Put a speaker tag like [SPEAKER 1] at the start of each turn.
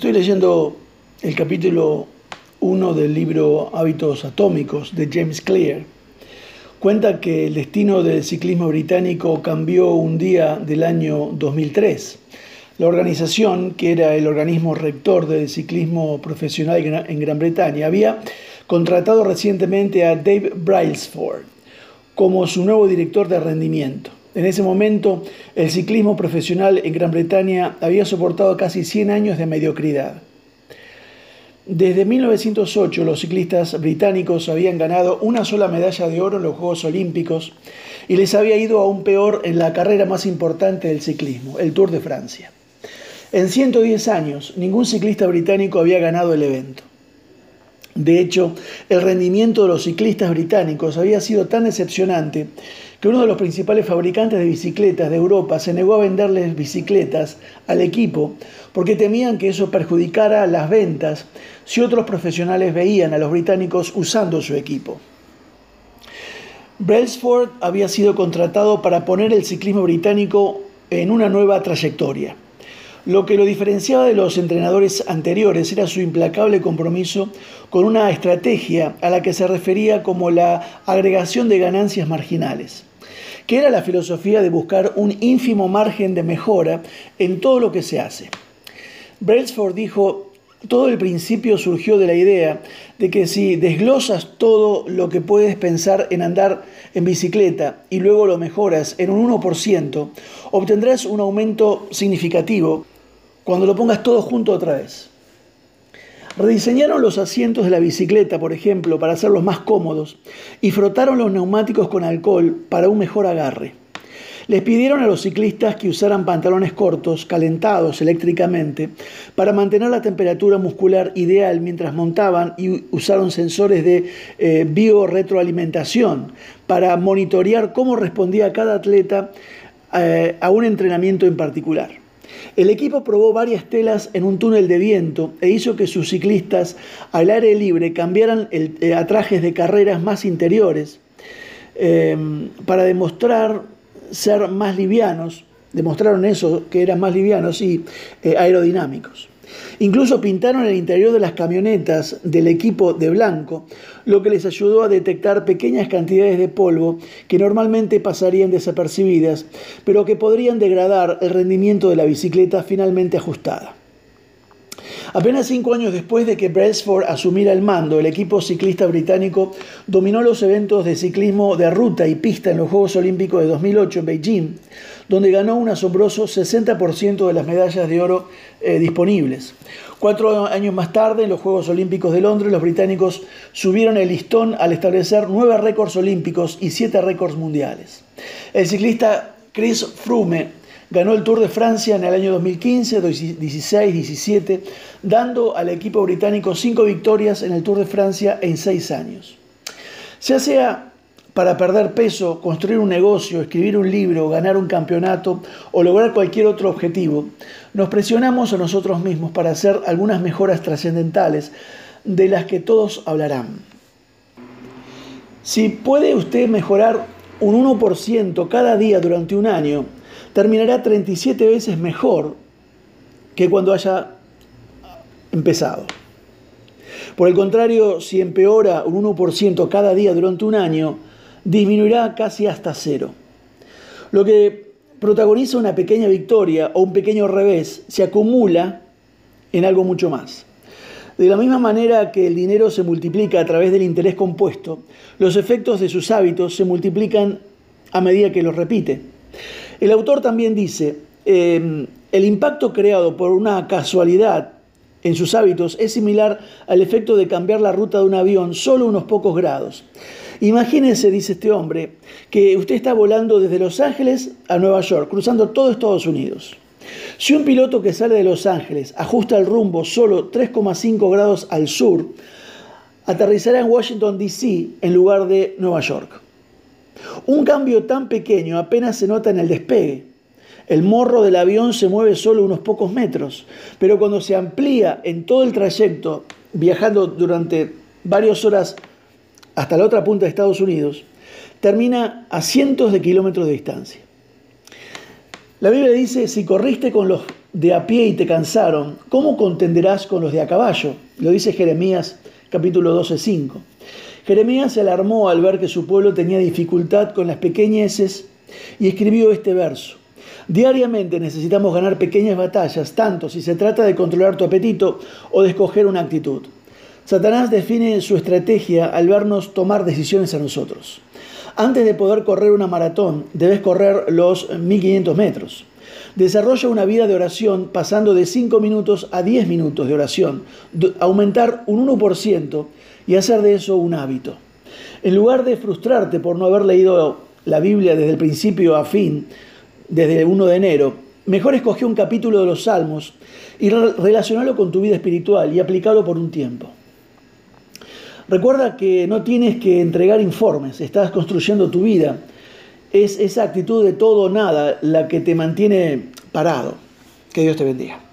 [SPEAKER 1] Estoy leyendo el capítulo 1 del libro Hábitos Atómicos de James Clear. Cuenta que el destino del ciclismo británico cambió un día del año 2003. La organización, que era el organismo rector del ciclismo profesional en Gran Bretaña, había contratado recientemente a Dave Brailsford como su nuevo director de rendimiento. En ese momento, el ciclismo profesional en Gran Bretaña había soportado casi 100 años de mediocridad. Desde 1908 los ciclistas británicos habían ganado una sola medalla de oro en los Juegos Olímpicos y les había ido aún peor en la carrera más importante del ciclismo, el Tour de Francia. En 110 años, ningún ciclista británico había ganado el evento. De hecho, el rendimiento de los ciclistas británicos había sido tan decepcionante que uno de los principales fabricantes de bicicletas de Europa se negó a venderles bicicletas al equipo porque temían que eso perjudicara las ventas si otros profesionales veían a los británicos usando su equipo. Brailsford había sido contratado para poner el ciclismo británico en una nueva trayectoria. Lo que lo diferenciaba de los entrenadores anteriores era su implacable compromiso con una estrategia a la que se refería como la agregación de ganancias marginales, que era la filosofía de buscar un ínfimo margen de mejora en todo lo que se hace. Brailsford dijo, todo el principio surgió de la idea de que si desglosas todo lo que puedes pensar en andar en bicicleta y luego lo mejoras en un 1%, obtendrás un aumento significativo cuando lo pongas todo junto otra vez. Rediseñaron los asientos de la bicicleta, por ejemplo, para hacerlos más cómodos y frotaron los neumáticos con alcohol para un mejor agarre. Les pidieron a los ciclistas que usaran pantalones cortos, calentados eléctricamente, para mantener la temperatura muscular ideal mientras montaban y usaron sensores de eh, biorretroalimentación para monitorear cómo respondía cada atleta eh, a un entrenamiento en particular. El equipo probó varias telas en un túnel de viento e hizo que sus ciclistas al aire libre cambiaran eh, a trajes de carreras más interiores em, para demostrar ser más livianos. Demostraron eso, que eran más livianos y eh, aerodinámicos. Incluso pintaron el interior de las camionetas del equipo de blanco, lo que les ayudó a detectar pequeñas cantidades de polvo que normalmente pasarían desapercibidas, pero que podrían degradar el rendimiento de la bicicleta finalmente ajustada. Apenas cinco años después de que Brailsford asumiera el mando, el equipo ciclista británico dominó los eventos de ciclismo de ruta y pista en los Juegos Olímpicos de 2008 en Beijing, donde ganó un asombroso 60% de las medallas de oro eh, disponibles. Cuatro años más tarde, en los Juegos Olímpicos de Londres, los británicos subieron el listón al establecer nueve récords olímpicos y siete récords mundiales. El ciclista Chris Froome ganó el Tour de Francia en el año 2015, 16, 17, dando al equipo británico cinco victorias en el Tour de Francia en seis años. Ya sea para perder peso, construir un negocio, escribir un libro, ganar un campeonato o lograr cualquier otro objetivo, nos presionamos a nosotros mismos para hacer algunas mejoras trascendentales de las que todos hablarán. Si puede usted mejorar un 1% cada día durante un año, terminará 37 veces mejor que cuando haya empezado. Por el contrario, si empeora un 1% cada día durante un año, disminuirá casi hasta cero. Lo que protagoniza una pequeña victoria o un pequeño revés se acumula en algo mucho más. De la misma manera que el dinero se multiplica a través del interés compuesto, los efectos de sus hábitos se multiplican a medida que los repite. El autor también dice, em, el impacto creado por una casualidad en sus hábitos es similar al efecto de cambiar la ruta de un avión solo unos pocos grados. Imagínense, dice este hombre, que usted está volando desde Los Ángeles a Nueva York, cruzando todo Estados Unidos. Si un piloto que sale de Los Ángeles ajusta el rumbo solo 3,5 grados al sur, aterrizará en Washington, D.C. en lugar de Nueva York. Un cambio tan pequeño apenas se nota en el despegue. El morro del avión se mueve solo unos pocos metros, pero cuando se amplía en todo el trayecto, viajando durante varias horas hasta la otra punta de Estados Unidos, termina a cientos de kilómetros de distancia. La Biblia dice, si corriste con los de a pie y te cansaron, ¿cómo contenderás con los de a caballo? Lo dice Jeremías capítulo 12, 5. Jeremías se alarmó al ver que su pueblo tenía dificultad con las pequeñeces y escribió este verso. Diariamente necesitamos ganar pequeñas batallas, tanto si se trata de controlar tu apetito o de escoger una actitud. Satanás define su estrategia al vernos tomar decisiones a nosotros. Antes de poder correr una maratón, debes correr los 1500 metros. Desarrolla una vida de oración pasando de 5 minutos a 10 minutos de oración, aumentar un 1% y hacer de eso un hábito. En lugar de frustrarte por no haber leído la Biblia desde el principio a fin, desde el 1 de enero, mejor escoge un capítulo de los Salmos y relacionarlo con tu vida espiritual y aplicarlo por un tiempo. Recuerda que no tienes que entregar informes, estás construyendo tu vida. Es esa actitud de todo o nada la que te mantiene parado. Que Dios te bendiga.